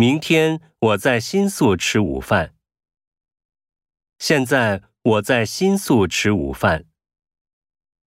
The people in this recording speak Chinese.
明天我在新宿吃午饭。现在我在新宿吃午饭。